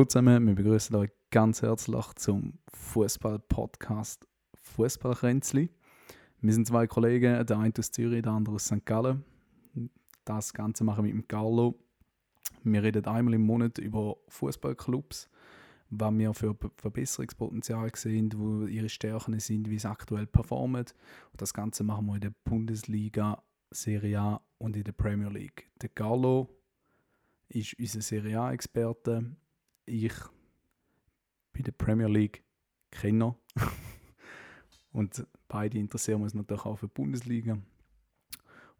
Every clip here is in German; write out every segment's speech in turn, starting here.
Hallo zusammen, wir begrüßen euch ganz herzlich zum Fußball-Podcast Fußballkränzli. Wir sind zwei Kollegen, der eine aus Zürich, der andere aus St. Gallen. Das Ganze machen wir mit dem Carlo. Wir reden einmal im Monat über Fußballclubs, was wir für Verbesserungspotenzial sehen, wo ihre Stärken sind, wie sie aktuell performen. Und das Ganze machen wir in der Bundesliga, Serie A und in der Premier League. Der Carlo ist unser Serie A-Experte ich bei der Premier League Kenner. und beide interessieren uns natürlich auch für die Bundesliga.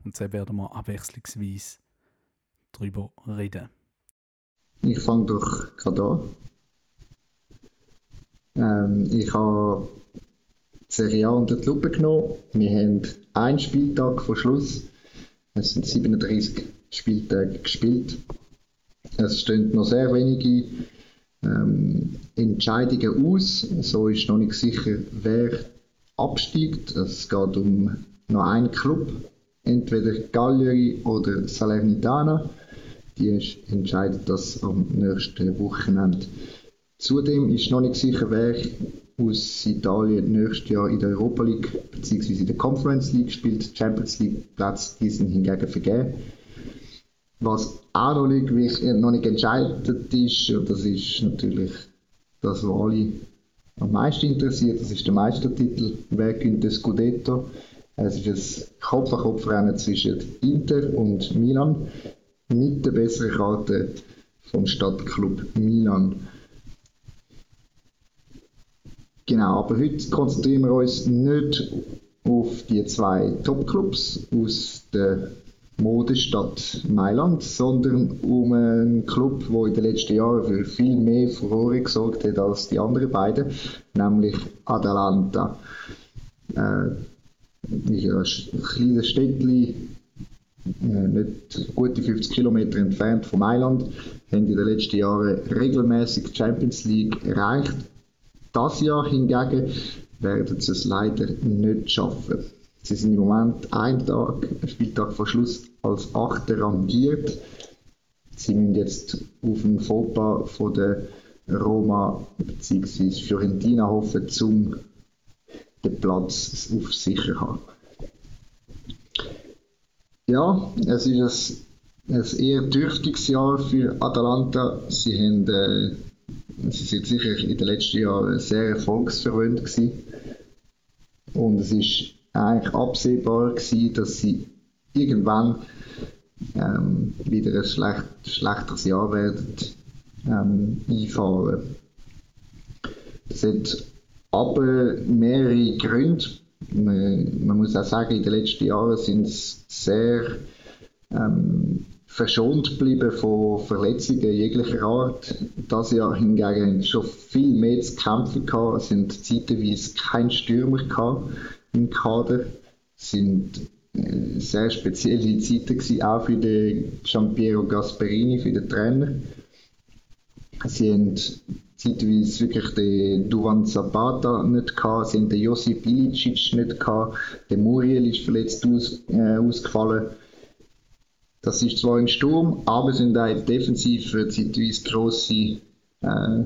Und so werden wir abwechslungsweise darüber reden. Ich fange doch gerade an. Ähm, ich habe die Serie A unter die Lupe genommen. Wir haben einen Spieltag vor Schluss. Es sind 37 Spieltage gespielt. Es stehen noch sehr wenige ähm, Entscheidungen aus. So ist noch nicht sicher, wer absteigt. Es geht um noch einen Club, entweder Cagliari oder Salernitana. Die entscheidet das am nächsten Wochenende. Zudem ist noch nicht sicher, wer aus Italien nächstes Jahr in der Europa League bzw. in der Conference League spielt. Champions League Platz, sind hingegen vergeben. Was auch noch nicht, noch nicht entscheidet ist, und das ist natürlich das, was alle am meisten interessiert, das ist der Meistertitel. Wer gewinnt das Scudetto? Es ist ein Kopf-an-Kopf-Rennen zwischen Inter und Milan mit der besseren Karte vom Stadtclub Milan. Genau, aber heute konzentrieren wir uns nicht auf die zwei Topclubs aus der Modestadt Mailand, sondern um einen Club, der in den letzten Jahren für viel mehr Furore gesorgt hat als die anderen beiden, nämlich Atalanta. Äh, ein kleines Städtchen, äh, nicht gute 50 Kilometer entfernt von Mailand, haben in den letzten Jahren regelmäßig die Champions League erreicht. Das Jahr hingegen werden sie es leider nicht schaffen. Sie sind im Moment ein Tag, Spieltag vor Schluss als Achter rangiert. Sie müssen jetzt auf den Fauxpas von der Roma bzw. Fiorentina hoffen, um den Platz auf sicher zu haben. Ja, es ist ein, ein eher dürftiges Jahr für Atalanta. Sie, haben, äh, sie sind sicher in den letzten Jahren sehr erfolgsverwöhnt gewesen. Und es ist eigentlich absehbar gewesen, dass sie irgendwann ähm, wieder ein schlecht, schlechteres Jahr werden ähm, einfahren. Das hat aber mehrere Gründe. Man, man, muss auch sagen, in den letzten Jahren sind sie sehr ähm, verschont geblieben von Verletzungen jeglicher Art. Das Jahr hingegen schon viel mehr zu kämpfen gehabt. Sind zeitweise kein Stürmer gehabt im Kader. Es sind äh, sehr spezielle Zeiten gewesen, auch für den Giampiero Gasperini, für den Trainer. Sie haben zeitweise wirklich den Duvan Zapata nicht gehabt, sie haben den Josip Ilicic nicht gehabt, der Muriel ist verletzt aus, äh, ausgefallen. Das ist zwar ein Sturm, aber sind auch defensiv zeitweise grosse, äh,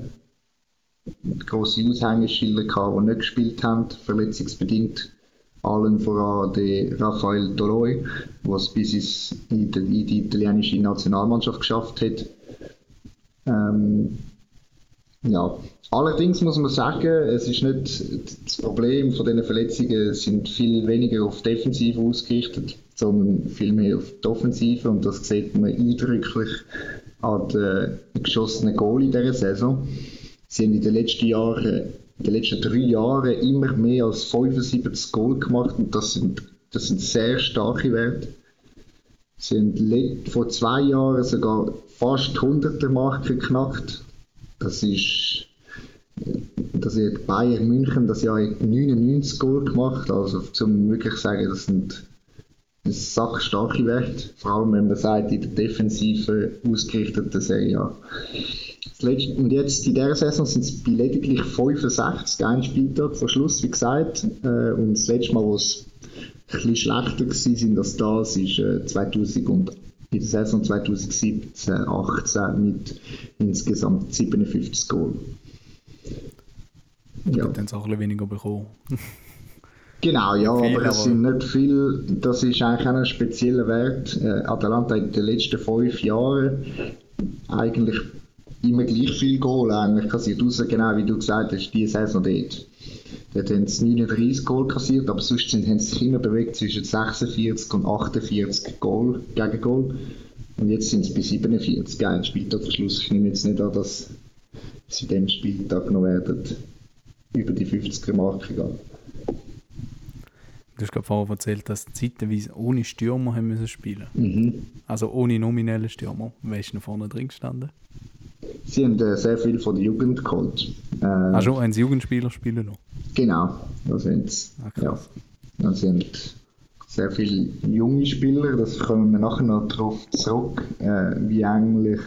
grosse Aushängeschilder gehabt, die nicht gespielt haben, verletzungsbedingt allen voran der Rafael Doloi, was bis in die italienische Nationalmannschaft geschafft hat. Ähm, ja. Allerdings muss man sagen, es ist nicht das Problem von diesen Verletzungen sind viel weniger auf Defensive ausgerichtet, sondern viel mehr auf die Offensive und das sieht man eindrücklich an den geschossenen Goal in dieser Saison. Sie haben in den letzten Jahren in den letzten drei Jahren immer mehr als 75 Goal gemacht und das sind, das sind sehr starke Werte. Sie haben vor zwei Jahren sogar fast 100er Marke geknackt. Das ist das hat Bayern München das Jahr 99 Goal gemacht, also zum wirklich sagen, das sind sackstarke Werte, vor allem wenn man sagt, in der defensiven ausgerichteten Serie. Und jetzt in dieser Saison sind es bei lediglich 65, ein Spieltag vor Schluss, wie gesagt. Äh, und das letzte Mal, wo es ein bisschen schlechter war, sind das da, das war 2011. in der Saison 2017-18 mit insgesamt 57 Goal. Ja. Dann auch ein weniger bekommen. Genau, ja, viel, aber es sind nicht viel, das ist eigentlich auch ein spezieller Wert. Äh, Atalanta in den letzten fünf Jahren eigentlich immer gleich viel Goal eigentlich kassiert, außer genau wie du gesagt hast, die Saison dort. Dort haben sie 39 Goal kassiert, aber sonst sind, haben sie sich immer bewegt zwischen 46 und 48 Goal, gegen Goal. Und jetzt sind es bei 47, ein Spieltagverschluss. Ich nehme jetzt nicht an, dass sie dem Spieltag noch werden über die 50er-Marke gehen. Du hast gerade vorher erzählt, dass sie zeitweise ohne Stürmer haben müssen spielen mhm. Also ohne nominellen Stürmer. Wer ist denn vorne drin gestanden? Sie haben äh, sehr viel von der Jugend geholt. Äh, Ach schon, haben sie Jugendspieler spielen noch? Genau, da sind sie. Ah, ja. Da sind sehr viele junge Spieler, das kommen wir nachher noch darauf zurück, äh, wie eigentlich,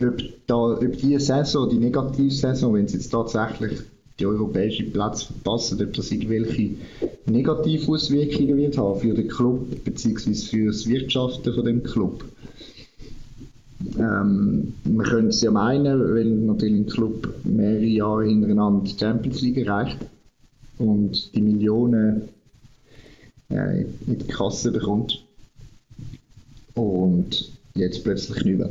ob, da, ob die Saison, die Negativsaison, wenn sie jetzt tatsächlich die europäischen Plätze verpassen, ob das irgendwelche Negativauswirkungen wird haben für den Club bzw. für das Wirtschaften von dem Club. Ähm, man könnte es ja meinen, wenn natürlich ein Club mehrere Jahre hintereinander die Champions League erreicht und die Millionen äh, in die Kasse bekommt und jetzt plötzlich nicht mehr.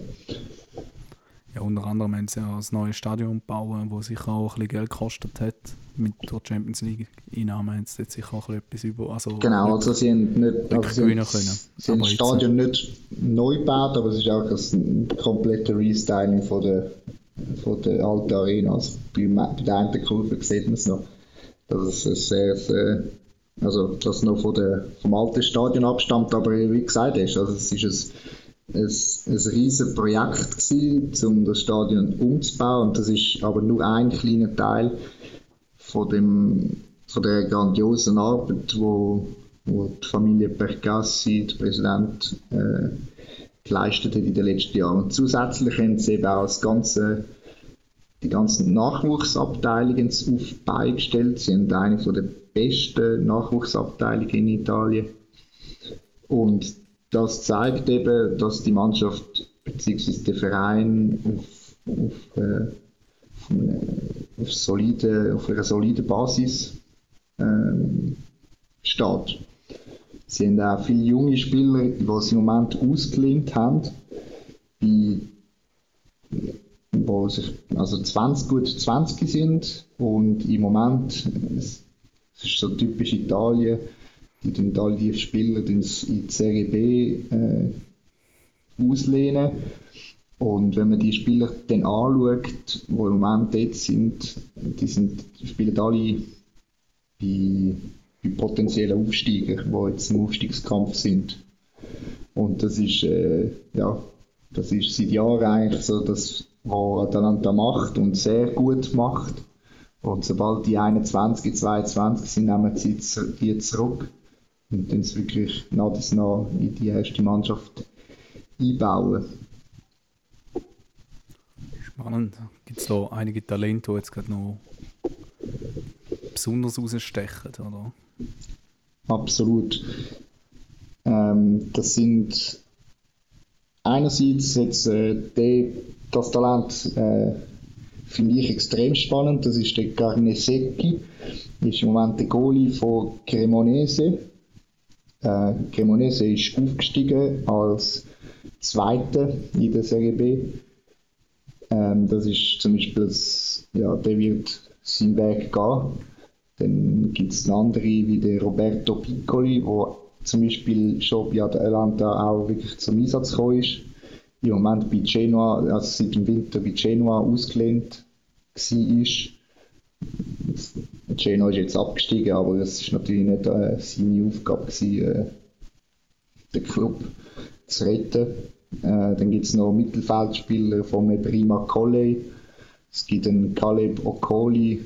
Ja, unter anderem haben sie ja ein neues Stadion bauen, das sicher auch ein bisschen Geld gekostet hat. Mit der Champions League Einnahmen haben sie jetzt sicher auch etwas über. Also genau, also sie haben nicht also sie, können. sie haben das Stadion nicht neu gebaut, aber es ist auch ein kompletter Restyling von der, von der alten Arena. Also bei, bei der einen Kurve sieht man es noch. Das ist sehr, sehr also das noch von der, vom alten Stadion abstammt, aber wie gesagt hast, also es ist ein ein, ein riesiges Projekt gewesen, um das Stadion umzubauen. Und das ist aber nur ein kleiner Teil von, dem, von der grandiosen Arbeit, wo, wo die Familie Percassi, der Präsident, äh, geleistet hat in den letzten Jahren. Und zusätzlich haben sie eben auch das ganze, die ganzen Nachwuchsabteilungen auf beigestellt. Sie sind eine der besten Nachwuchsabteilungen in Italien. Und das zeigt eben, dass die Mannschaft bzw. der Verein auf, auf, äh, auf, solide, auf einer soliden Basis ähm, steht. Sie haben auch viele junge Spieler, die sie im Moment ausgelehnt haben, die, wo sich, also 20, gut 20 sind und im Moment, es ist so typisch Italien, die dann all die Spieler in die Serie B äh, auslehnen. Und wenn man die Spieler dann anschaut, die im Moment dort sind, die, sind, spielen alle bei, bei potenziellen Aufsteigern, die jetzt im Aufstiegskampf sind. Und das ist, äh, ja, das ist seit Jahren eigentlich so, das, was Atalanta macht und sehr gut macht. Und sobald die 21, 22 sind, nehmen sie die zurück und dann es wirklich nach das nach in die erste Mannschaft einbauen. Spannend. Gibt es da einige Talente, die jetzt gerade noch besonders rausstechen, oder? Absolut. Ähm, das sind einerseits jetzt äh, die, das Talent äh, finde ich extrem spannend. Das ist der Garnesecchi, ist im Moment der Goalie von Cremonese äh, Cremonese ist aufgestiegen als Zweiter in der Serie B. Ähm, das ist zum Beispiel, das, ja, der wird seinen Weg gehen. Dann gibt es andere wie der Roberto Piccoli, der zum Beispiel schon bei Atalanta auch wirklich zum Einsatz gekommen ist. Im Moment bei Genoa, also seit dem Winter bei Genoa ausgelehnt war. Genoa ist jetzt abgestiegen, aber es war natürlich nicht äh, seine Aufgabe, gewesen, äh, den Club zu retten. Äh, dann gibt es noch Mittelfeldspieler von Prima Colley. Es gibt einen Caleb Okoli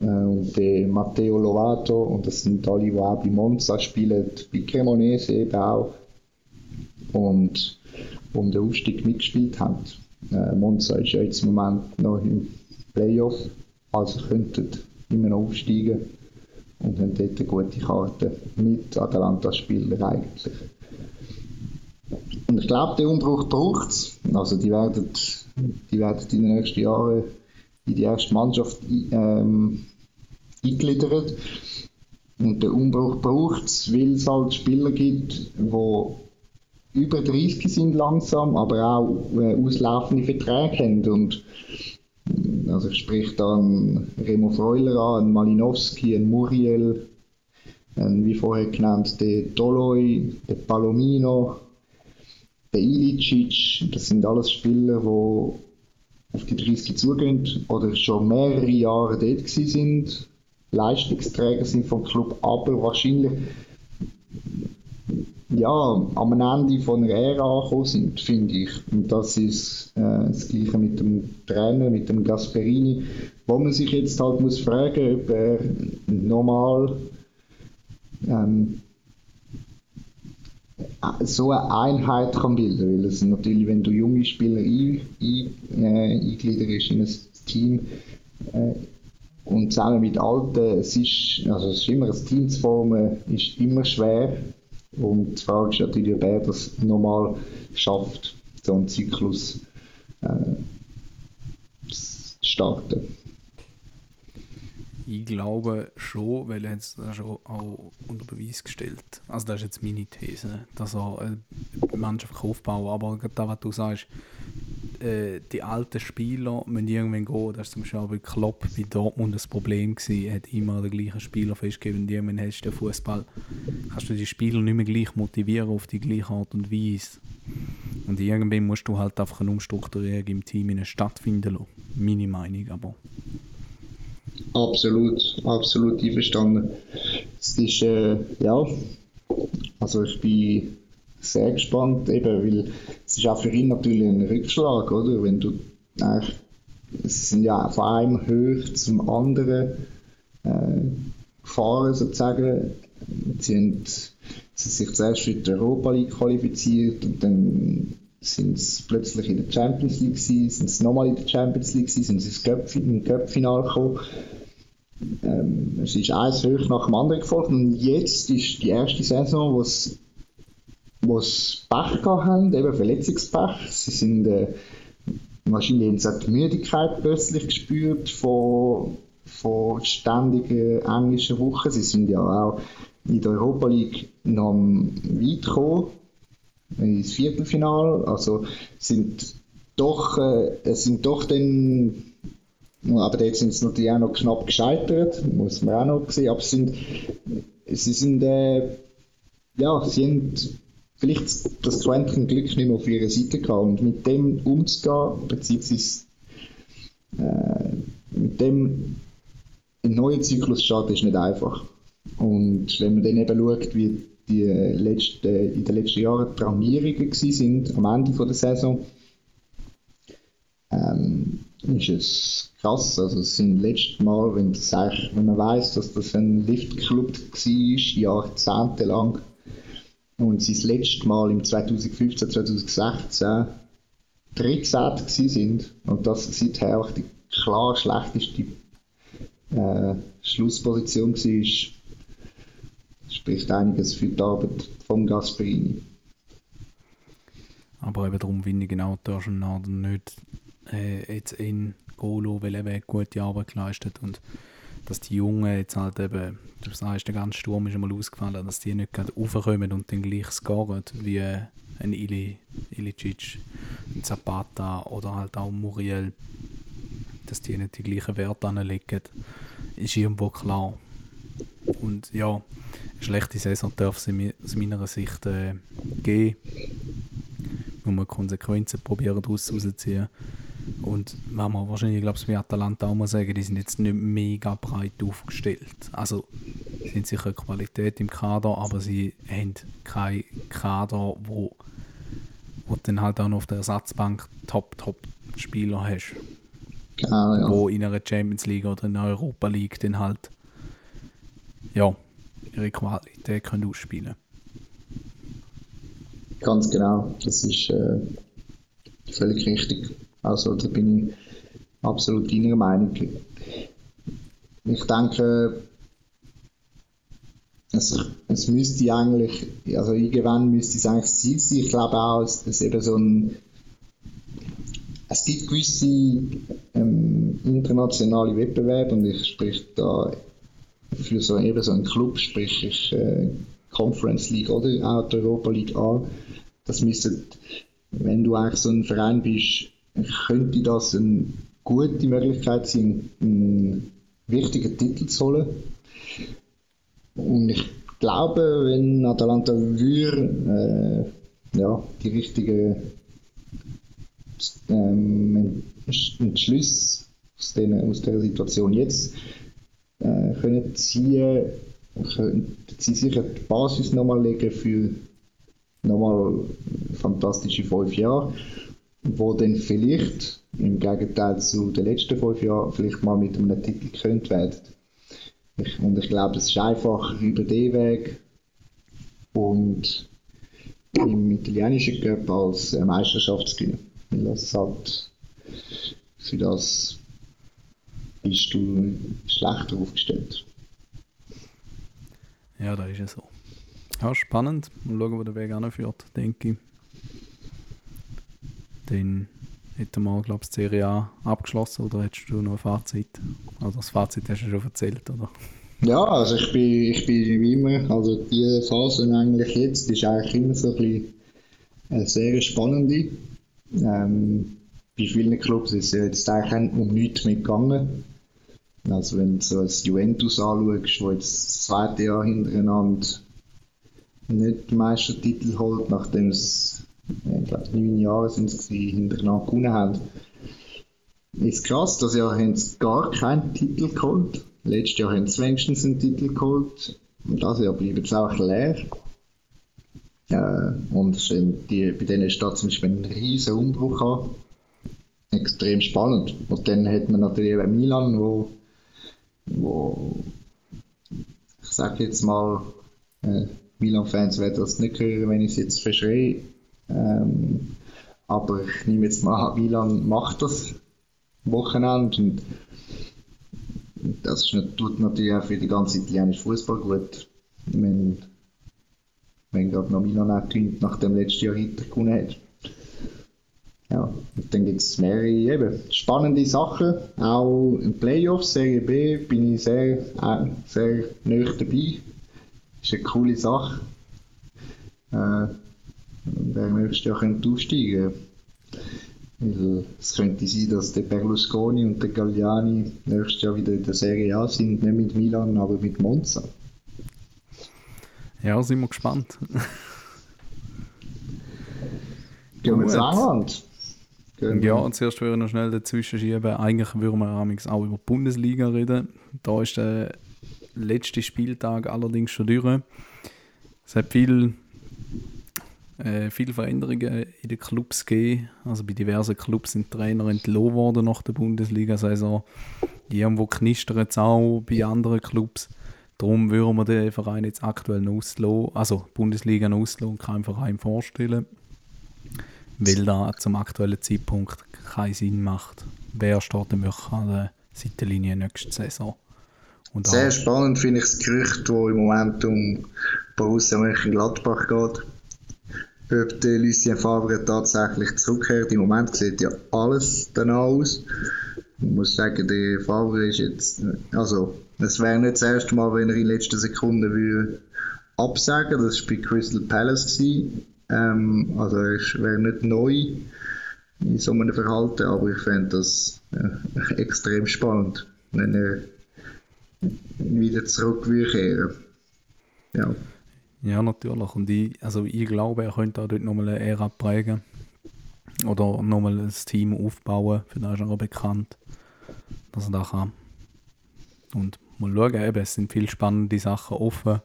äh, und den Matteo Lovato und das sind alle, die auch bei Monza spielen, bei Cremonese eben auch und um den Aufstieg mitgespielt haben. Äh, Monza ist ja jetzt im Moment noch im Playoff, also könnten immer noch aufsteigen und haben dort eine gute Karte mit Atalanta-Spielern eigentlich. Und ich glaube, den Umbruch braucht es. Also die werden, die werden in den nächsten Jahren in die erste Mannschaft ähm, eingliedert. Und der Umbruch braucht es, weil es halt Spieler gibt, die über 30 sind langsam, aber auch äh, auslaufende Verträge haben. Und also ich spreche da an Remo Freuler an, an Malinowski, an Muriel, an, wie vorher genannt, der Toloi, der Palomino, der Ilicic. Das sind alles Spieler, die auf die 30 zugehen oder schon mehrere Jahre dort sind, Leistungsträger sind vom Club, aber wahrscheinlich ja, am Ende von einer Ära angekommen sind, finde ich. Und das ist äh, das Gleiche mit dem Trainer, mit dem Gasperini, wo man sich jetzt halt muss fragen, ob er normal ähm, so eine Einheit kann bilden, weil es natürlich, wenn du junge Spieler ein, ein, äh, eingliederst in ein Team äh, und zusammen mit Alten, es ist, also es ist immer ein Team zu formen, ist immer schwer und die Frage ist natürlich, ob er das normal schafft, so einen Zyklus äh, zu starten. Ich glaube schon, weil er es schon auch unter Beweis gestellt. Also das ist jetzt meine These, dass er eine Mannschaft aufbauen Aber das, was du sagst, äh, die alten Spieler müssen irgendwann gehen. Das war zum Beispiel bei Klopp bei Dortmund das Problem gewesen. Er hat immer den gleichen Spieler festgegeben und irgendwann hast du den Fußball, kannst du die Spieler nicht mehr gleich motivieren auf die gleiche Art und Weise. Und irgendwann musst du halt einfach eine Umstrukturierung im Team stattfinden lassen. Meine Meinung aber. Absolut, absolut einverstanden. Es ist, äh, ja, also ich bin sehr gespannt, eben, weil es ist auch für ihn natürlich ein Rückschlag, oder? Wenn du, äh, es sind ja von einem Höch zum anderen äh, gefahren, sozusagen. Sie haben sie sich zuerst für die Europa League qualifiziert und dann sind sie plötzlich in der Champions League gewesen, sind sie nochmal in der Champions League gewesen, sind sie ins Cup, im Cup-Final gekommen. Ähm, es ist eins hoch nach dem anderen gefolgt und jetzt ist die erste Saison, wo sie wo es Pech gehabt haben, eben Verletzungspech. Sie sind äh, wahrscheinlich haben sie die Müdigkeit plötzlich gespürt von, von ständigen englischen Wochen. Sie sind ja auch in der Europa League noch weit gekommen, ins Viertelfinale. Also sind doch, äh, sind doch dann aber jetzt sind sie natürlich auch noch knapp gescheitert, muss man auch noch sehen. Aber sie sind, sie sind äh, ja, sie haben vielleicht das Quäntchen Glück nicht mehr auf ihrer Seite gehabt. Und mit dem umzugehen, beziehungsweise äh, mit dem einen neuen Zyklus starten, ist nicht einfach. Und wenn man dann eben schaut, wie die letzten, in den letzten Jahren Traumierungen sind am Ende der Saison, ähm, ist es krass. Also es sind letztes Mal, wenn, das wenn man weiß, dass das ein Liftclub war, jahrzehntelang, und sie das letzte Mal im 2015, 2016 13 sind und das seither auch die klar schlechteste äh, Schlussposition war, spricht einiges für die Arbeit von Gasperini. Aber eben darum finde ich genau Dorschen Norden nicht äh, jetzt in Golo, weil er gute Arbeit geleistet und dass die Jungen jetzt halt eben, du sagst, der ganze Sturm ist einmal ausgefallen, dass die nicht gerade raufkommen und dann gleich scoren, wie ein Ili, Ilicic, ein Zapata oder halt auch Muriel, dass die nicht die gleichen Werte anlegen, ist irgendwo klar. Und ja, eine schlechte Saison darf es aus meiner Sicht äh, geben. Muss man Konsequenzen probieren daraus rauszuziehen. Und wenn man wahrscheinlich, glaube ich, wie Atalanta auch mal sagen, die sind jetzt nicht mega breit aufgestellt. Also sind sicher Qualität im Kader, aber sie haben keinen Kader, wo, wo dann halt auch noch auf der Ersatzbank Top-Top-Spieler hast. Ah, ja. Wo in einer Champions League oder in einer Europa League dann halt ja, ihre Qualität können ausspielen Ganz genau, das ist äh, völlig richtig. Also da bin ich absolut deiner Meinung. Ich denke, es, es müsste eigentlich, also irgendwann müsste es eigentlich Ziel sein. Ich glaube auch, dass es eben so ein es gibt gewisse ähm, internationale Wettbewerbe und ich spreche da für so eben so einen Club, sprich ich äh, Conference League oder auch die Europa League an. Das müsste, wenn du eigentlich so ein Verein bist, könnte das eine gute Möglichkeit sein, einen wichtigen Titel zu holen. Und ich glaube, wenn Atalanta würde, äh, ja, die richtigen ähm, Entschlüsse aus, den, aus der Situation jetzt äh, können ziehen, können sie sicher die Basis nochmal legen für nochmal fantastische fünf Jahre, wo dann vielleicht im Gegenteil zu den letzten fünf Jahren vielleicht mal mit einem Titel gekrönt werden. Ich, und ich glaube, es ist einfach über den Weg und im italienischen Cup als Meisterschaftsgewinner. Weil das halt für das bist du schlechter aufgestellt. Ja, da ist es so. Ja, spannend. Mal schauen, wo der Weg anführt, denke ich. Dann hätten wir, glaube ich, die Serie A abgeschlossen oder hättest du noch ein Fazit? Also das Fazit hast du schon erzählt, oder? Ja, also ich bin, ich bin wie immer, also die Phase eigentlich jetzt ist eigentlich immer so ein bisschen eine sehr spannende. Ähm, bei vielen Clubs ist es jetzt eigentlich um nichts mehr gegangen. Also wenn du so das Juventus anschaust, wo jetzt das zweite Jahr hintereinander nicht den Meistertitel holt, nachdem es, ich glaube, neun Jahre sind es hintereinander gewonnen haben. Ist krass, das Jahr haben sie gar keinen Titel geholt. Letztes Jahr haben sie wenigstens einen Titel geholt. Und das Jahr bleibt es auch leer. Äh, und die, bei denen steht zum Beispiel ein riesen Umbruch an. Extrem spannend. Und dann hat man natürlich eben Milan, wo, wo ich sage jetzt mal, äh, Milan-Fans werden das nicht hören, wenn ich es jetzt verschreie. Ähm, aber ich nehme jetzt mal an, Milan macht das Wochenende und das ist, tut natürlich auch für die ganze italienische Fußball gut. Wenn, wenn gerade noch Milan auch gewinnt, nach dem letzten Jahr hinter gewonnen hat. Ja, und dann gibt es mehrere eben, spannende Sachen. Auch im Playoffs, Serie B, bin ich sehr, äh, sehr nah dabei. Ist eine coole Sache. Äh, wer nächstes Jahr könnte aufsteigen weil es könnte sein, dass der Berlusconi und der Galliani nächstes Jahr wieder in der Serie A sind, nicht mit Milan, aber mit Monza. Ja, sind wir gespannt. Gehen wir ins England. Ja, und zuerst würde ich noch schnell dazwischen schieben. Eigentlich würden wir auch über die Bundesliga reden. Da ist der letzte Spieltag allerdings schon durch. Es hat viel, äh, viele Veränderungen in den Clubs gegeben. Also bei diversen Clubs sind Trainer entlohnt worden nach der Bundesliga-Saison. Irgendwo knistert es auch bei anderen Clubs. Darum würden wir den Verein jetzt aktuell noch auslassen, also Bundesliga noch auslassen und keinen Verein vorstellen. Weil da zum aktuellen Zeitpunkt keinen Sinn macht. Wer steht denn wirklich an der Seitenlinie nächste Saison? Und Sehr spannend finde ich das Gerücht, das im Moment um Borussia Mönchengladbach geht. Ob der Lucien Favre tatsächlich zurückkehrt. Im Moment sieht ja alles danach aus. Ich muss sagen, der Favre ist jetzt, also, es wäre nicht das erste Mal, wenn er in letzter Sekunde würde absagen. Das war bei Crystal Palace. Ähm, also, er wäre nicht neu in so einem Verhalten, aber ich fände das äh, extrem spannend, wenn er wieder zurück kehren. Ja. Ja, natürlich. Und ich, also ich glaube, er könnte auch dort nochmal eine Ära prägen. Oder nochmal ein Team aufbauen, für das ist er auch bekannt, dass er das kann. Und mal schauen, eben, es sind viele spannende Sachen offen.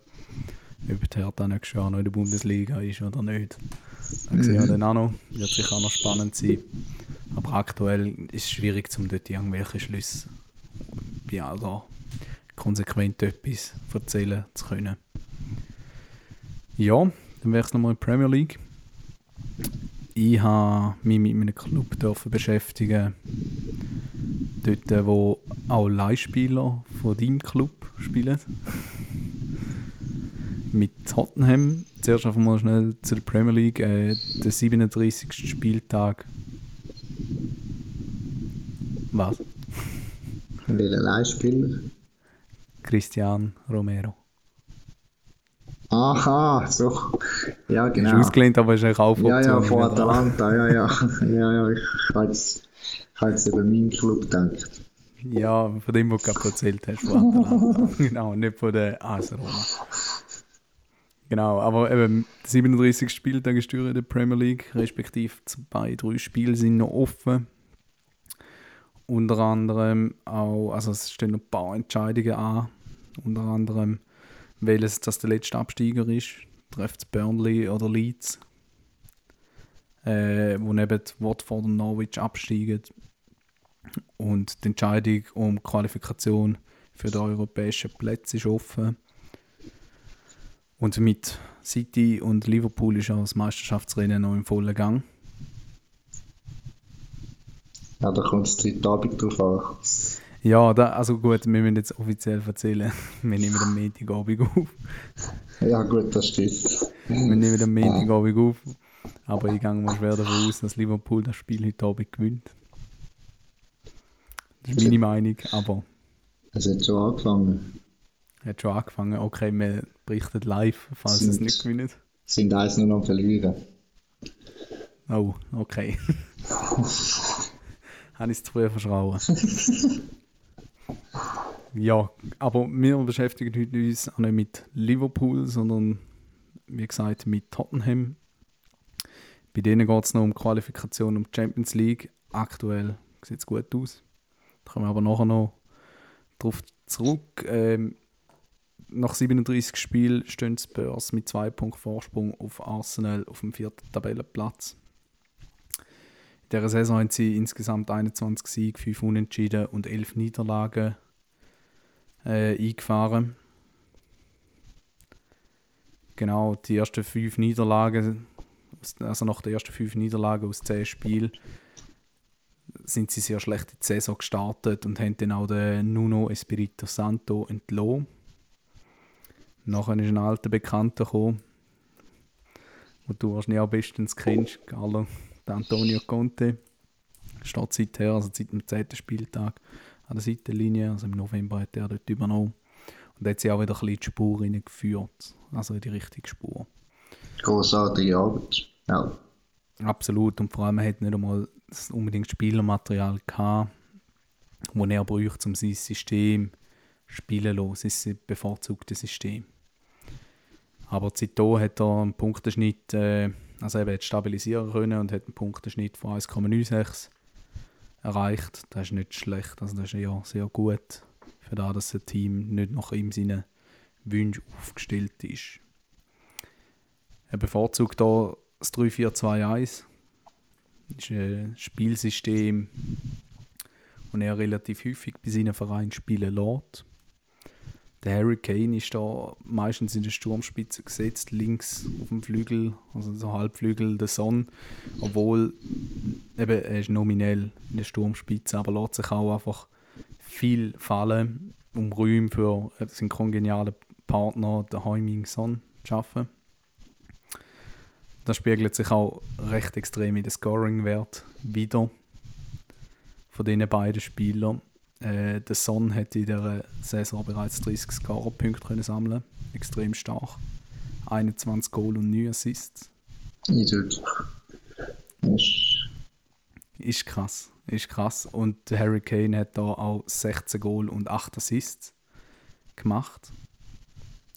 Ob der Hertha nächstes Jahr noch in der Bundesliga ist oder nicht. Das sehen wir mhm. dann auch noch. Wird sicher auch noch spannend sein. Aber aktuell ist es schwierig, um dort irgendwelche Schlüsse ja, da konsequent etwas erzählen zu können. Ja, dann wechseln wir in die Premier League. Ich habe mich mit meinem Club dürfen beschäftigen, dort wo auch Leihspieler von deinem Club spielen. mit Tottenham. Zuerst einfach mal schnell zu der Premier League. Äh, der 37. Spieltag. Was? Welcher Leihspieler? Christian Romero. Aha, so. Ja, Ist genau. ausgelehnt, aber ist eigentlich auch Ja, ja, von Atalanta, ja, ja. ja, ja, ich habe jetzt, ich habe jetzt über meinen Club gedacht. Ja, von dem, was du gerade erzählt hast. Von Atalanta. genau, nicht von der AS Roma. Genau, aber eben, der 37. Spieltag ist durch in der Premier League, respektive zwei, drei Spiele sind noch offen. Unter anderem auch, also es stehen noch ein paar Entscheidungen an. Unter anderem, welches das der letzte Absteiger ist. Trifft Burnley oder Leeds. Äh, wo neben Watford und Norwich absteigen. Und die Entscheidung um Qualifikation für die europäischen Plätze ist offen. Und mit City und Liverpool ist auch das Meisterschaftsrennen noch im vollen Gang. Ja, da kommt es dritte Abend drauf an. Ja, da, also gut, wir müssen jetzt offiziell erzählen, wir nehmen am Montagabend auf. Ja, gut, das stimmt. Wir nehmen am Montagabend auf. Aber ich gehe mal schwer davon aus, dass Liverpool das Spiel heute Abend gewinnt. Das ist meine Meinung, aber Es hat schon angefangen. hat schon angefangen. Okay, wir berichten live, falls es Sind- nicht gewinnt. Sind eins nur noch Verlieren. Oh, okay. Habe ich es zu früh verschrauen. ja, aber wir beschäftigen heute uns auch nicht mit Liverpool, sondern wie gesagt mit Tottenham. Bei denen geht es noch um Qualifikation um die Champions League. Aktuell sieht es gut aus. Da kommen wir aber nachher noch darauf zurück. Ähm, nach 37 Spielen stehen Spurs mit zwei Punkten Vorsprung auf Arsenal auf dem vierten Tabellenplatz. In dieser Saison haben sie insgesamt 21 Siege, 5 Unentschieden und 11 Niederlagen äh, eingefahren. Genau, die ersten 5 Niederlagen, also nach den ersten 5 Niederlagen aus 10 Spielen, sind sie sehr schlecht in die Saison gestartet und haben dann auch den Nuno Espirito Santo entlassen. Nachher ist ein alter Bekannter gekommen, den du wahrscheinlich auch bestens kennst, Carlo Antonio Conte. Steht seither, also seit dem 10. Spieltag an der Seitenlinie, also im November hat er dort übernommen. Und hat sie auch wieder ein bisschen die Spur geführt, also in die richtige Spur. Großartige Arbeit. Ja. Absolut, und vor allem er hat nicht einmal das unbedingt Spielermaterial gehabt, das er bräuchte, um sein System spielen zu lassen, sein bevorzugtes System. Aber seitdem hat er einen Punktenschnitt, äh, also er hat stabilisieren können und hat einen Punktenschnitt von 1,96 erreicht. Das ist nicht schlecht, also das ist ja sehr gut, für das, dass das Team nicht nach ihm seinen Wünschen aufgestellt ist. Er bevorzugt hier das 3-4-2-1. Das ist ein Spielsystem, das er relativ häufig bei seinen Vereinen spielen lässt. Der Harry Kane ist da meistens in der Sturmspitze gesetzt, links auf dem Flügel, also so Halbflügel der Son. Obwohl eben, er ist nominell in der Sturmspitze, aber lässt sich auch einfach viel fallen, um Räume für seinen kongenialen Partner, den Heuming Son, zu schaffen. Das spiegelt sich auch recht extrem in den Scoring-Wert wieder von diesen beiden Spielern. Äh, der Son hat in der Saison bereits 30 Scorer-Punkte können sammeln Extrem stark. 21 Goal und 9 Assists. Eindrücklich. Ist krass. Ist krass. Und der Harry Kane hat da auch 16 Goal und 8 Assists gemacht.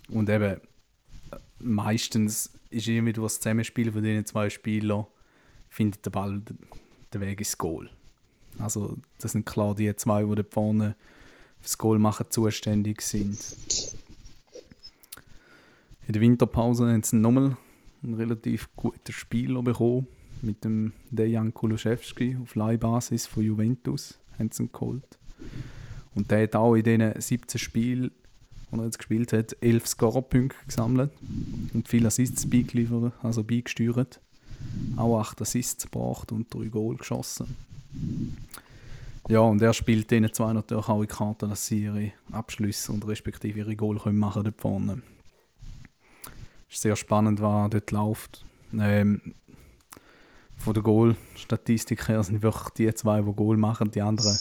Und eben, meistens ist irgendwie durch das Zusammenspiel von diesen zwei Spielern findet der Ball den Weg ins Goal. Also das sind klar die zwei, die da vorne fürs Goal machen zuständig sind. In der Winterpause haben sie nochmal ein relativ gutes Spieler bekommen mit dem Dejan Kulusewski auf Leihbasis von Juventus haben sie ihn geholt. Und der hat auch in diesen 17 Spielen, die er jetzt gespielt hat, 11 Scorerpunkte gesammelt und viele Assists beigeliefert, also beigesteuert. Auch 8 Assists gebracht und 3 Goal geschossen. Ja, und er spielt denen zwei natürlich auch in Karten, dass sie ihre Abschlüsse und respektive ihre Goal können machen dort vorne. ist sehr spannend, was dort läuft. Ähm, von der Goal-Statistik her sind wirklich die zwei, die Goal machen. Die anderen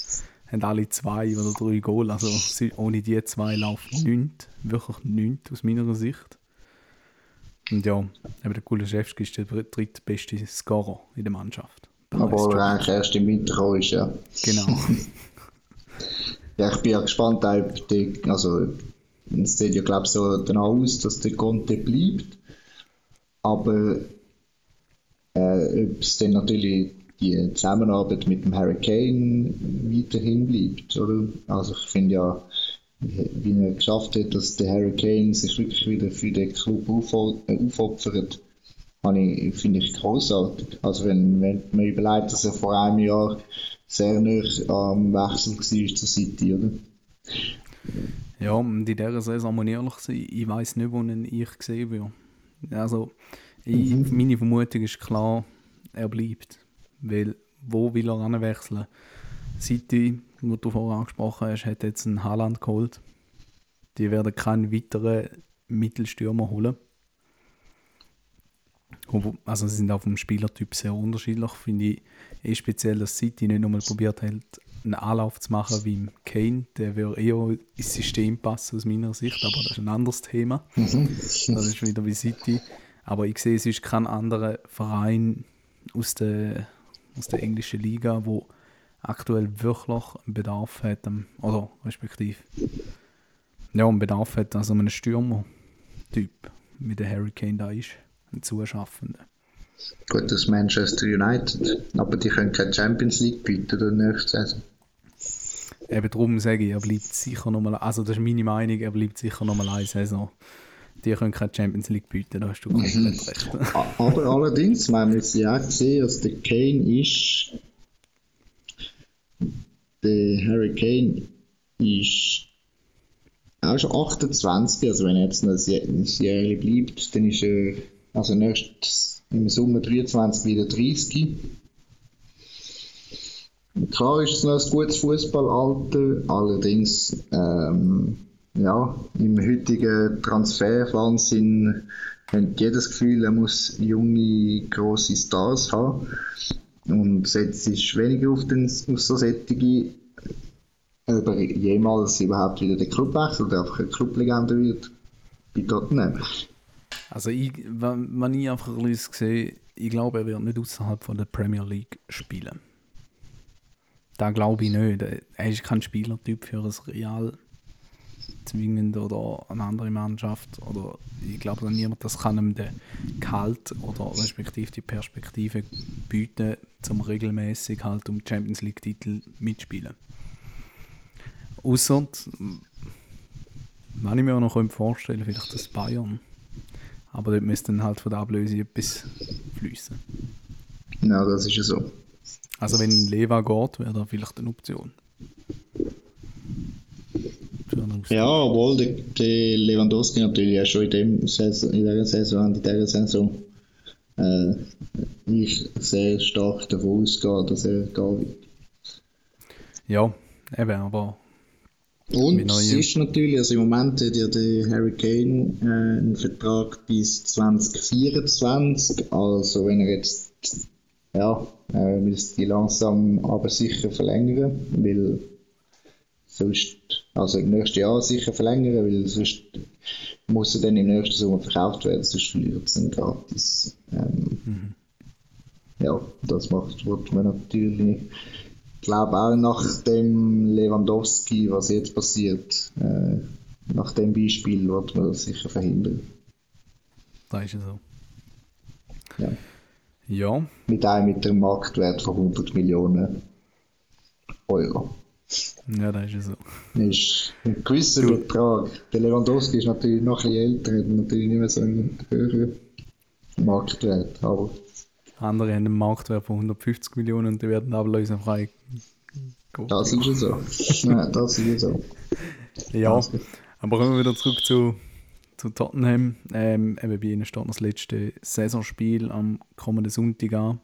haben alle zwei oder drei Goal. Also ohne die zwei läuft nichts. Wirklich nichts aus meiner Sicht. Und ja, eben der Kuleszewski ist der drittbeste Scorer in der Mannschaft. Aber er eigentlich erst im Winter gekommen ist, ja. Genau. ja, ich bin ja gespannt, ob die, also es sieht ja glaube ich so danach aus, dass der Conte bleibt. Aber äh, ob es dann natürlich die Zusammenarbeit mit dem Hurricane weiterhin bleibt, oder? Also ich finde ja, wie er geschafft hat, dass der Hurricane sich wirklich wieder für den Club aufopfert, finde ich großartig. Also wenn, wenn man überlegt, dass er vor einem Jahr sehr nah am Wechsel war zur City, oder? Ja, und in dieser Saison muss ich ehrlich sein, ich weiß nicht, wo ich gesehen würde. Also, ich, mhm. meine Vermutung ist klar, er bleibt. Weil, wo will er anwechseln? City, wo du vorher angesprochen hast, hat jetzt einen Haaland geholt. Die werden keinen weiteren Mittelstürmer holen. Also sie sind auch vom Spielertyp sehr unterschiedlich. Finde ich eh speziell, dass City nicht nochmal probiert hat, einen Anlauf zu machen wie im Kane. Der würde eher ins System passen aus meiner Sicht, aber das ist ein anderes Thema. Mhm. Das ist wieder wie City. Aber ich sehe, es ist kein anderer Verein aus der, aus der englischen Liga, wo aktuell wirklich einen Bedarf hat, oder respektive ja, einen Bedarf hat, also einen Stürmer-Typ, wie der Hurricane da ist, ein Zuschaffender. Gut, das ist Manchester United, aber die können keine Champions League bieten der nächste Saison. Eben darum sage ich, er bleibt sicher nochmal, also das ist meine Meinung, er bleibt sicher nochmal eine Saison. Die können keine Champions League bieten, da hast du komplett mhm. recht. aber allerdings, wir haben jetzt ja gesehen, dass der Kane ist, der Harry Kane ist auch schon 28, also wenn er jetzt noch ein Jahr bleibt, dann ist er also nächstes im Sommer 23 wieder 30. Klar ist es noch ein gutes Fußballalter, allerdings ähm, ja, im heutigen Transferwahnsinn hat jedes Gefühl, er muss junge, grosse Stars haben. Und setzt sich weniger auf, den, auf so Sättige, ob er jemals überhaupt wieder den Club wechselt oder einfach eine Clublegende wird bei Tottenham. Also ich, wenn, wenn ich einfach ein bisschen sehe, ich glaube, er wird nicht außerhalb von der Premier League spielen. Da glaube ich nicht. Er ist kein Spielertyp für ein Real zwingend oder eine andere Mannschaft. Oder ich glaube, dass niemand das kann ihm den Gehalt oder respektive die Perspektive bieten, zum regelmäßig halt um Champions League Titel mitspielen. Außer, wenn ich mir auch noch vorstellen vielleicht das Bayern aber dort müsste dann halt von der Ablöse etwas fließen. Ja, das ist ja so. Also wenn Leva geht, wäre da vielleicht eine Option. Ja, obwohl der, der Lewandowski natürlich ja schon in, dem Saison, in dieser Saison, in dieser Saison äh, ich sehr stark davon ausgehe, dass er gehen wird. Ja, eben, aber und es ist natürlich, also im Moment hat ja der Harry Kane äh, einen Vertrag bis 2024. Also wenn er jetzt, ja, äh, müsste die langsam aber sicher verlängern, weil sonst, also im nächsten Jahr sicher verlängern, weil sonst muss er dann im nächsten Sommer verkauft werden, sonst verliert es dann gratis. Ähm, mhm. Ja, das macht, wird man natürlich ich glaube auch nach dem Lewandowski, was jetzt passiert, äh, nach dem Beispiel wird man das sicher verhindern. Das ist ja so. Ja. Ja. Mit einem mit einem Marktwert von 100 Millionen Euro. Ja, das ist ja so. Das ist ein gewisser du. Betrag. Der Lewandowski ist natürlich noch ein bisschen älter, hat natürlich nicht mehr so einen höheren Marktwert. Aber andere haben einen Marktwert von 150 Millionen und die werden ablösefrei. Das ist so. ja, das ist so. Ja, aber kommen wir wieder zurück zu, zu Tottenham. Ähm, eben bei ihnen steht das letzte Saisonspiel am kommenden Sonntag an.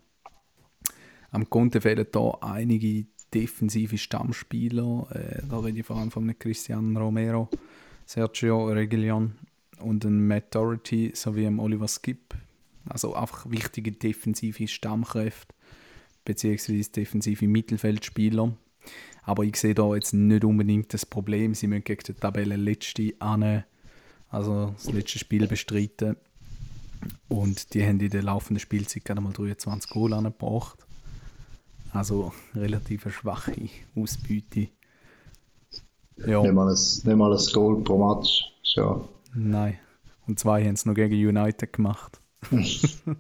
Am Conte fehlen da einige defensive Stammspieler. Äh, da rede ich vor allem von Cristiano Romero, Sergio Reguilon, und Matt Doherty sowie Oliver Skip. Also einfach wichtige defensive Stammkräfte beziehungsweise defensive Mittelfeldspieler. Aber ich sehe da jetzt nicht unbedingt das Problem. Sie müssen gegen die Tabellenletzte an, also das letzte Spiel bestreiten. Und die haben in der laufenden Spielzeit gerade mal 23 Goal angebracht. Also relativ schwache Ausbeute. Ja. Nicht, mal ein, nicht mal ein Goal pro Match. Ja. Nein. Und zwei haben es noch gegen United gemacht.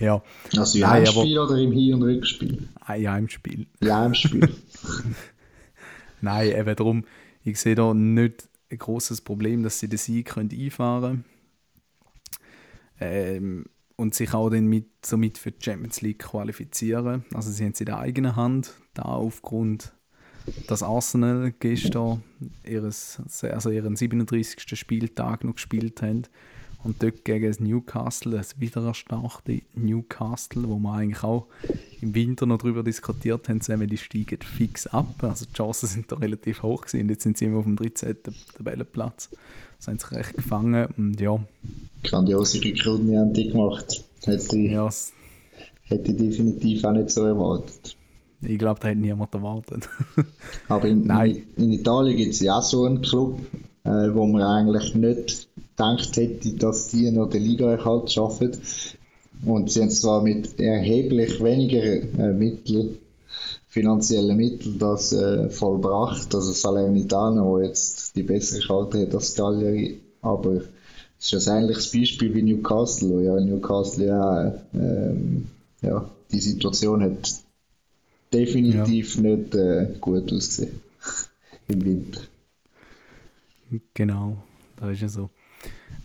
ja. Also im Nein, Heimspiel oder im Hin- und Rückspiel? Ein Heimspiel. Ja, Heimspiel. Nein, eben darum, ich sehe da nicht ein großes Problem, dass sie den Sieg können einfahren können. Ähm, und sich auch dann mit, somit für die Champions League qualifizieren. Also sie haben es in der eigenen Hand, da aufgrund dass Arsenal gestern ihres, also ihren 37. Spieltag noch gespielt haben und dort gegen das Newcastle, das wieder erstarkte Newcastle, wo wir eigentlich auch im Winter noch darüber diskutiert haben, zusammen, die steigen fix ab. Also die Chancen sind da relativ hoch gewesen. Jetzt sind sie immer auf dem 13. Tabellenplatz. Das haben sich recht gefangen und ja. Grandiose Rückrunde haben die gemacht. Hätte ich, ja, hätte ich definitiv auch nicht so erwartet. Ich glaube, da hätte niemand erwartet. Aber in, Nein. in, in Italien gibt es ja auch so einen Club, äh, wo man eigentlich nicht gedacht hätte, dass die noch den Liga-Erhalt schaffen. Und sie haben zwar mit erheblich weniger äh, Mittel, finanziellen Mitteln das äh, vollbracht, also Salernitana, wo jetzt die bessere Karte hat als Cagliari, aber es ist ein ähnliches Beispiel wie Newcastle, wo ja Newcastle ja, ähm, ja die Situation hat definitiv ja. nicht äh, gut ausgesehen im Winter. Genau, da ist ja so.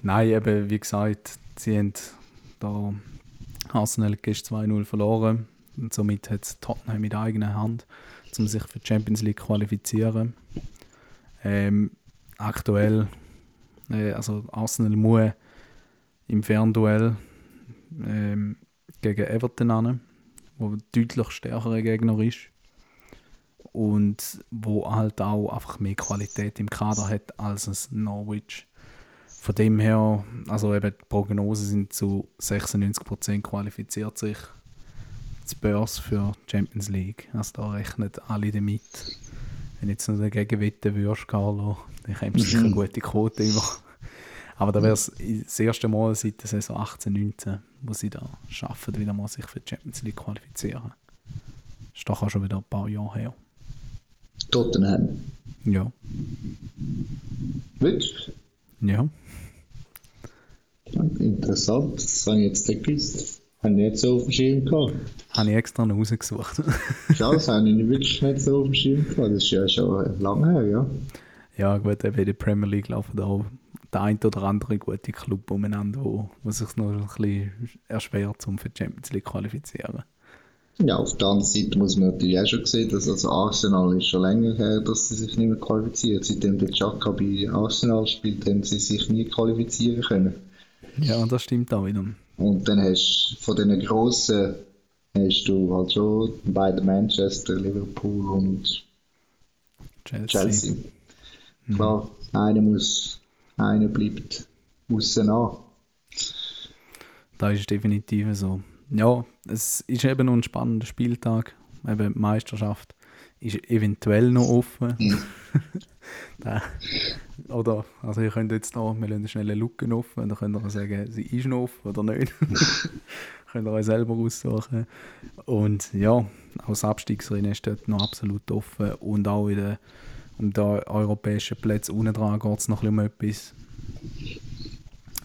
Nein, eben, wie gesagt, sie haben da Arsenal gestern 2-0 verloren und somit hat Tottenham mit eigener Hand, um sich für die Champions League zu qualifizieren. Ähm, aktuell, äh, also Arsenal muss im Fernduell ähm, gegen Everton an wo deutlich stärkerer Gegner ist und wo halt auch einfach mehr Qualität im Kader hat als es Norwich. Von dem her, also eben die Prognosen sind zu 96% qualifiziert sich die Spurs für die Champions League. Also da rechnen alle damit. Wenn jetzt noch dagegen wetten würdest, Carlo, dann kommst du sicher eine gute Quote über. Aber da wäre es das erste Mal seit der Saison 18, 19, wo sie da schaffen, wieder mal sich für die Champions League qualifizieren. Das ist doch auch schon wieder ein paar Jahre her. Tottenham? Ja. Wirklich? Ja. Interessant, das habe ich jetzt nicht gewusst. Habe ich nicht so auf dem Schirm gehabt. Habe ich extra noch rausgesucht. ja, das habe ich wirklich nicht so auf dem Schirm gehabt. Das ist ja schon lange her, ja. Ja, gut, eben in der Premier League laufen da der ein oder andere gute Club umeinander, wo, wo sich noch ein bisschen erschwert, um für die Champions League zu qualifizieren. Ja, auf der anderen Seite muss man natürlich auch schon sehen, dass also Arsenal ist schon länger her, dass sie sich nicht mehr qualifizieren. Seitdem der Chaka bei Arsenal spielt, haben sie sich nie qualifizieren können. Ja, das stimmt auch wieder. Und dann hast du von den grossen hast du halt schon beide Manchester, Liverpool und Chelsea. Chelsea. Mhm. Klar, einer muss einer bleibt außen an. Das ist definitiv so. Ja, es ist eben noch ein spannender Spieltag. Eben die Meisterschaft ist eventuell noch offen. Mhm. oder, also ihr könnt jetzt da, wir lassen schnell eine Lücke offen, dann könnt ihr sagen, sie ist noch offen oder nicht. könnt ihr euch selber aussuchen. Und ja, auch das Abstiegsrennen ist dort noch absolut offen und auch in der um da europäischen Plätze unten dran geht es noch ein um etwas.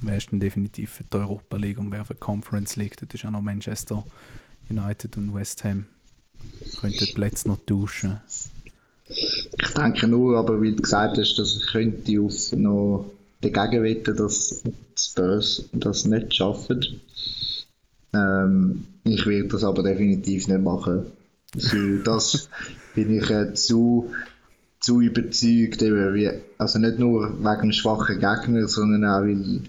Wer ist denn definitiv für die Europa League und wer für die Conference League? Das ist auch noch Manchester United und West Ham. Könnten die Plätze noch tauschen. Ich denke nur, aber wie du gesagt hast, dass ich könnte auf noch dagegen wetten, dass Spurs das nicht schaffen. Ähm, ich werde das aber definitiv nicht machen. Für das bin ich äh, zu zu überzeugt, eben wie, also nicht nur wegen dem schwachen Gegner, sondern auch weil,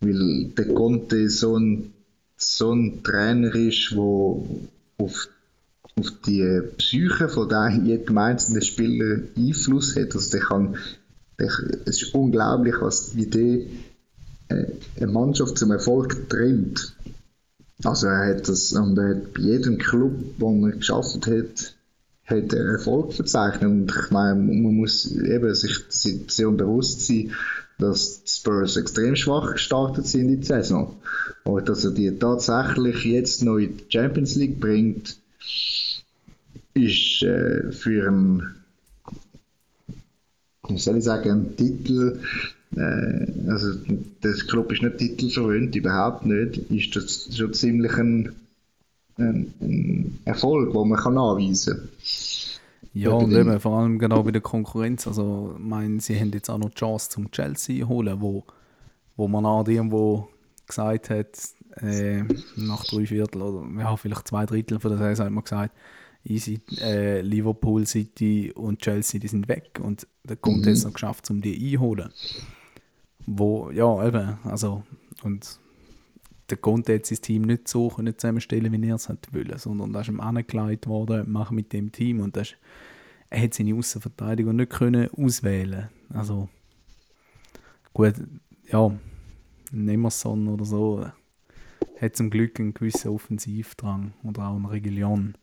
weil der Conte so ein, so ein Trainer ist, der auf, auf die Psyche von jedem einzelnen Spieler Einfluss hat. Also der kann es ist unglaublich, was die äh, eine Mannschaft zum Erfolg trennt. Also er hat das, und er hat bei jedem Club, wo er geschafft hat, hat er Erfolg verzeichnet. Und ich meine, man muss eben sich sehr bewusst sein, dass die Spurs extrem schwach gestartet sind in die Saison. Und dass er die tatsächlich jetzt noch in die Champions League bringt, ist äh, für einen, wie soll ich sagen, einen Titel, äh, also das Club ist nicht titelverwöhnt, überhaupt nicht, ist das schon ziemlich ein, ein, Erfolg, den man kann anweisen kann. Ja, und eben vor allem genau bei der Konkurrenz. Also, ich meine, sie haben jetzt auch noch die Chance zum Chelsea holen, wo, wo man auch irgendwo gesagt hat, äh, nach drei Viertel oder ja, vielleicht zwei Drittel von der Saison hat man gesagt, easy, äh, Liverpool, City und Chelsea, die sind weg und der Conte mhm. hat es noch geschafft, um die einzuholen. Wo, ja, eben, also, und der Conte hat sein Team nicht so können zusammenstellen, wie er es wollen, sondern da ist ihm angelegt worden, machen mit dem Team und das, er hat seine Außenverteidigung nicht können auswählen. Also gut, ja, Nemerson oder so hat zum Glück einen gewissen Offensivdrang oder auch einen Regulion,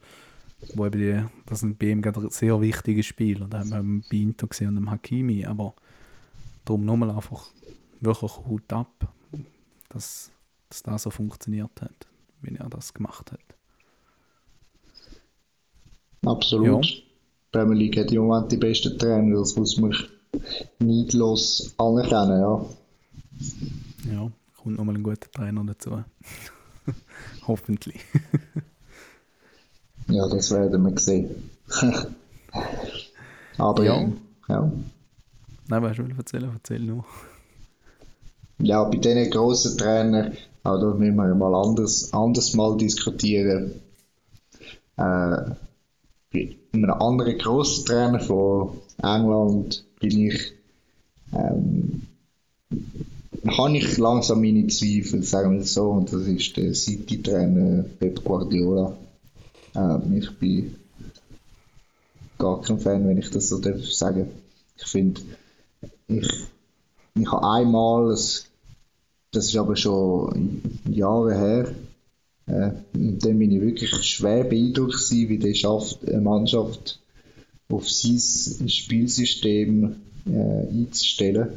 wo eben die, das sind bei ihm gerade sehr wichtige Spieler. Da haben wir bei Inter gesehen und dem Hakimi, aber darum nochmal einfach wirklich Hut ab, dass dass das so funktioniert hat, wie er das gemacht hat. Absolut. Ja. Premier League hat im Moment die besten Trainer, das muss man neidlos anerkennen, ja. Ja, kommt nochmal ein guter Trainer dazu. Hoffentlich. ja, das werden wir sehen. Aber ja. ja. Nein, was du erzählen? Erzähl nur. Ja, bei diesen grossen Trainern aber das müssen wir mal anders, anders mal diskutieren. Äh, bei einem anderen grossen Trainer von England bin ich, ähm, habe ich langsam meine Zweifel, sagen wir so, und das ist der City-Trainer Pep Guardiola. Äh, ich bin gar kein Fan, wenn ich das so darf sagen. Ich finde, ich, ich habe einmal ein das ist aber schon Jahre her. Äh, dann bin ich wirklich schwer beeindruckt wie der schafft, eine Mannschaft auf sein Spielsystem äh, einzustellen,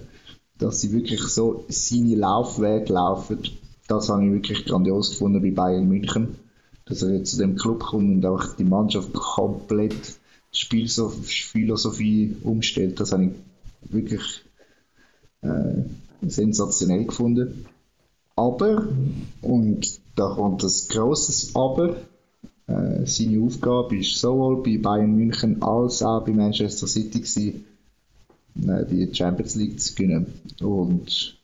dass sie wirklich so seine Laufwege laufen. Das habe ich wirklich grandios gefunden bei Bayern München, dass er jetzt zu dem Club kommt und auch die Mannschaft komplett die Spielphilosophie umstellt. Das habe ich wirklich äh, sensationell gefunden. Aber, und da kommt das grosses Aber, äh, seine Aufgabe ist sowohl bei Bayern München als auch bei Manchester City gewesen, äh, die Champions League zu gewinnen. Und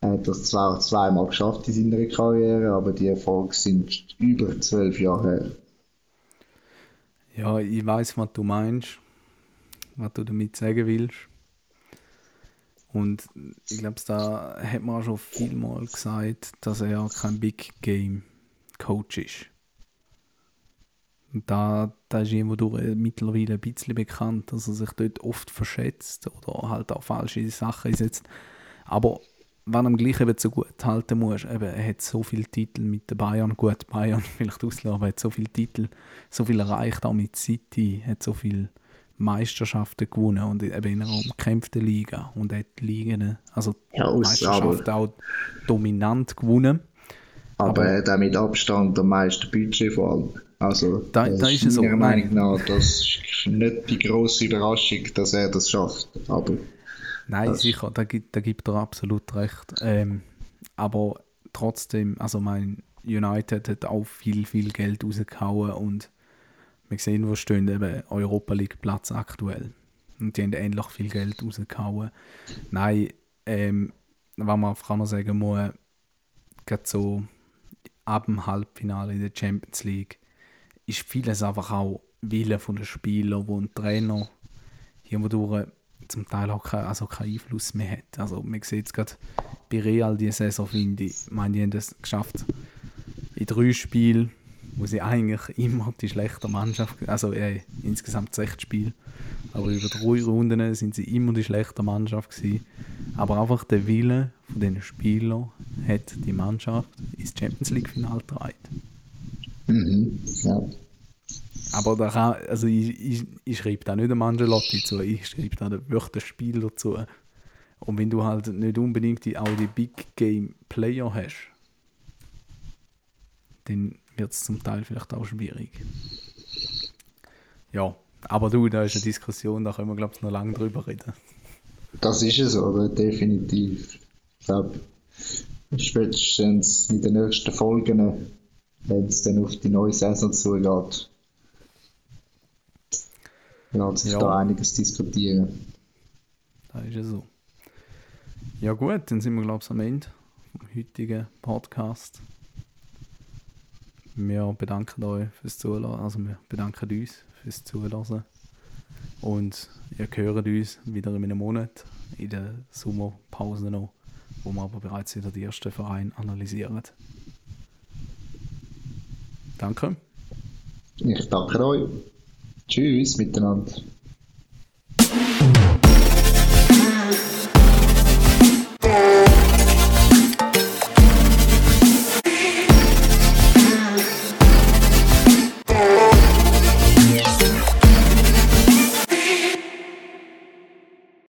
er hat das zwar zweimal geschafft in seiner Karriere, aber die Erfolge sind über zwölf Jahre her. Ja, ich weiß, was du meinst, was du damit sagen willst. Und ich glaube, da hat man auch schon vielmal gesagt, dass er kein Big Game Coach ist. Und da, da ist irgendwo mittlerweile ein bisschen bekannt, dass er sich dort oft verschätzt oder halt auch falsche Sachen einsetzt. Aber wenn er gleich eben so gut halten muss, eben, er hat so viele Titel mit den Bayern, gut, Bayern vielleicht auslaufen, aber er hat so viele Titel, so viel erreicht, auch mit City, hat so viel Meisterschaften gewonnen und eben in einer umkämpften Liga und hat die Ligen, also ja, Meisterschaften auch dominant gewonnen. Aber, er hat auch mit Abstand am meisten Budget vor allem. Also, da, das da ist es meiner Meinung nach, das ist nicht die grosse Überraschung, dass er das schafft. Aber Nein, sicher, da gibt, da gibt er absolut recht. Ähm, aber trotzdem, also mein United hat auch viel, viel Geld rausgehauen und wir sehen, wo stehen eben Europa League Platz aktuell. Und die haben ähnlich viel Geld rausgehauen. Nein, ähm, was man kann man sagen muss, gerade so ab dem Halbfinale in der Champions League ist vieles einfach auch Wille von den Spielern, wo ein Trainer hier durch zum Teil auch kein, also keinen Einfluss mehr hat. Also man sieht es gerade bei Real diese Saison, finde ich. Ich meine, die haben es geschafft, in drei Spielen wo sie eigentlich immer die schlechte Mannschaft, also äh, insgesamt sechs Spiele, aber über drei Runden sind sie immer die schlechte Mannschaft gewesen. Aber einfach der Wille von den Spielern hat die Mannschaft ins Champions League Final getragen. Mhm. Ja. Aber da kann, also ich, ich, ich schreibe da nicht dem Angelotti zu, ich schreibe da wirklich den Spieler zu. Und wenn du halt nicht unbedingt die, auch die Big Game Player hast, dann wird es zum Teil vielleicht auch schwierig. Ja, aber du, da ist eine Diskussion, da können wir glaube ich noch lange drüber reden. Das ist es aber definitiv. Ich glaube, spätestens in den nächsten Folgen, wenn es dann auf die neue Saison zugeht, lässt sich Ja. da einiges diskutieren. Da ist es so. Ja gut, dann sind wir glaube ich am Ende vom heutigen Podcast. Wir bedanken euch fürs Zuhören, also wir bedanken uns fürs Zuhören. Und ihr hört uns wieder in einem Monat, in der Sommerpause noch, wo wir aber bereits wieder die ersten Vereine analysieren. Danke. Ich danke euch. Tschüss miteinander.